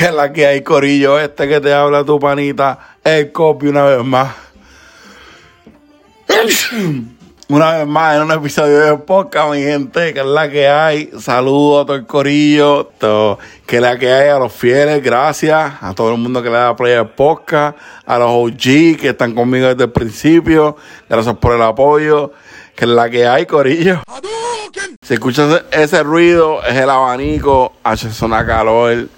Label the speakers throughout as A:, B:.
A: Que es la que hay, Corillo, este que te habla tu panita, el copy una vez más. Una vez más en un episodio de podcast, mi gente, que es la que hay. Saludos a todo el corillo, todo, que es la que hay a los fieles, gracias a todo el mundo que le da play al podcast, a los OG que están conmigo desde el principio, gracias por el apoyo, que es la que hay, corillo. Si escuchas ese ruido, es el abanico, hace zona calor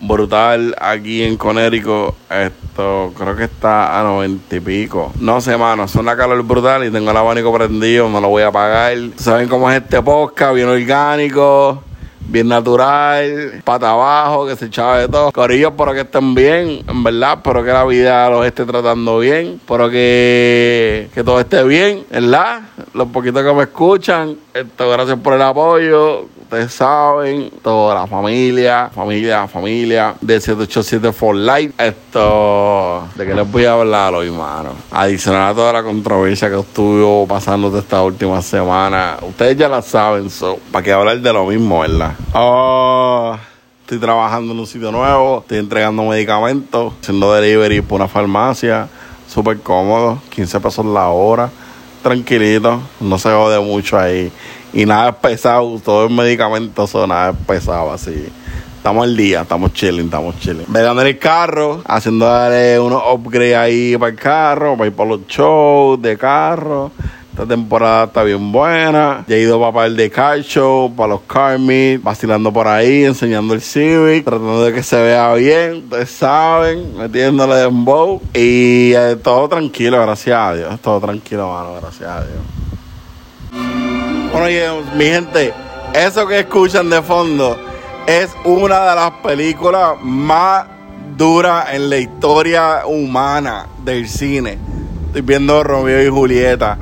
A: brutal aquí en Conérico. Esto creo que está a noventa y pico. No sé, mano, es una calor brutal y tengo el abanico prendido, no lo voy a apagar. ¿Saben cómo es este podcast? Bien orgánico. Bien natural, pata abajo, que se echaba de todo. Corillos, pero que estén bien, en verdad. Espero que la vida los esté tratando bien. Espero que, que todo esté bien, ¿verdad? Los poquitos que me escuchan, esto, gracias por el apoyo ustedes saben, toda la familia, familia, familia de 787 for Life. Esto, ¿de qué les voy a hablar hoy, mano? Adicional a toda la controversia que estuvo pasando de esta última semana, ustedes ya la saben, so, para que hablar de lo mismo, ¿verdad? Oh, estoy trabajando en un sitio nuevo, estoy entregando medicamentos, haciendo delivery por una farmacia, súper cómodo, 15 pesos la hora, tranquilito, no se jode mucho ahí y nada es pesado, todo el medicamento son nada es pesado así. Estamos al día, estamos chilling, estamos chilling. En el carro, haciendo unos upgrades ahí para el carro, para ir por los shows de carro. Esta temporada está bien buena. Ya he ido para el de car show, para los car vacilando por ahí, enseñando el Civic, tratando de que se vea bien. Ustedes saben, metiéndole en bow. Y eh, todo tranquilo, gracias a Dios. Todo tranquilo, mano, gracias a Dios. Bueno, mi gente, eso que escuchan de fondo es una de las películas más duras en la historia humana del cine. Estoy viendo Romeo y Julieta.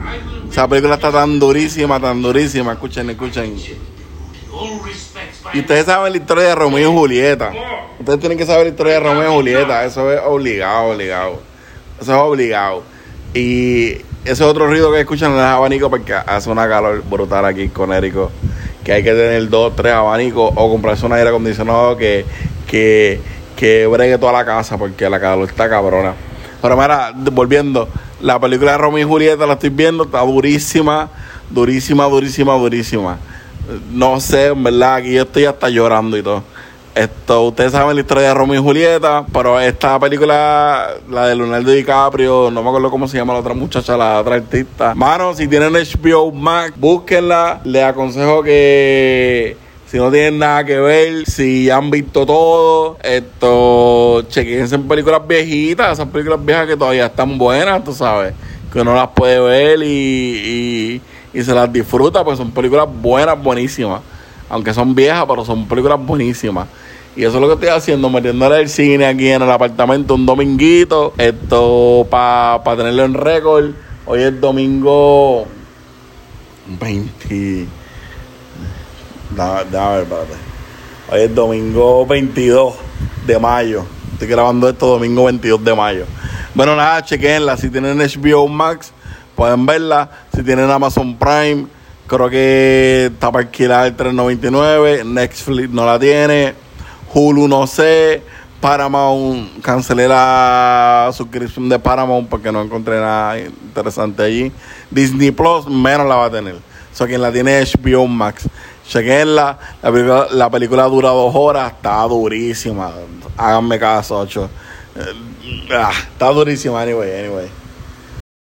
A: Esa película está tan durísima, tan durísima. Escuchen, escuchen. Y ustedes saben la historia de Romeo y Julieta. Ustedes tienen que saber la historia de Romeo y Julieta. Eso es obligado, obligado. Eso es obligado. Y ese otro ruido que escuchan en el abanico porque hace una calor brutal aquí con Érico. Que hay que tener dos, tres abanicos o comprarse un aire acondicionado que, que, que bregue toda la casa porque la calor está cabrona. Pero mira, volviendo, la película de Romeo y Julieta la estoy viendo, está durísima, durísima, durísima, durísima. No sé, en verdad, aquí yo estoy hasta llorando y todo. Esto, ustedes saben la historia de Romeo y Julieta, pero esta película, la de Leonardo DiCaprio, no me acuerdo cómo se llama la otra muchacha, la otra artista. Mano, si tienen HBO Max, búsquenla. Les aconsejo que si no tienen nada que ver, si han visto todo, esto, chequense en películas viejitas, esas películas viejas que todavía están buenas, tú sabes, que uno las puede ver y, y, y se las disfruta, pues son películas buenas, buenísimas. Aunque son viejas, pero son películas buenísimas. Y eso es lo que estoy haciendo, metiéndole el cine aquí en el apartamento un dominguito. Esto para tenerlo en récord. Hoy es domingo 20. Déjame ver, espérate. Hoy es domingo 22 de mayo. Estoy grabando esto domingo 22 de mayo. Bueno, nada, chequenla. Si tienen HBO Max, pueden verla. Si tienen Amazon Prime, creo que está para alquilar el 3.99. Netflix no la tiene. Hulu no sé, Paramount, cancelé la suscripción de Paramount porque no encontré nada interesante allí. Disney Plus menos la va a tener. O sea, quien la tiene HBO Max. Chequenla, la película, la película dura dos horas, está durísima. Háganme caso, ocho. Eh, ah, está durísima, anyway, anyway.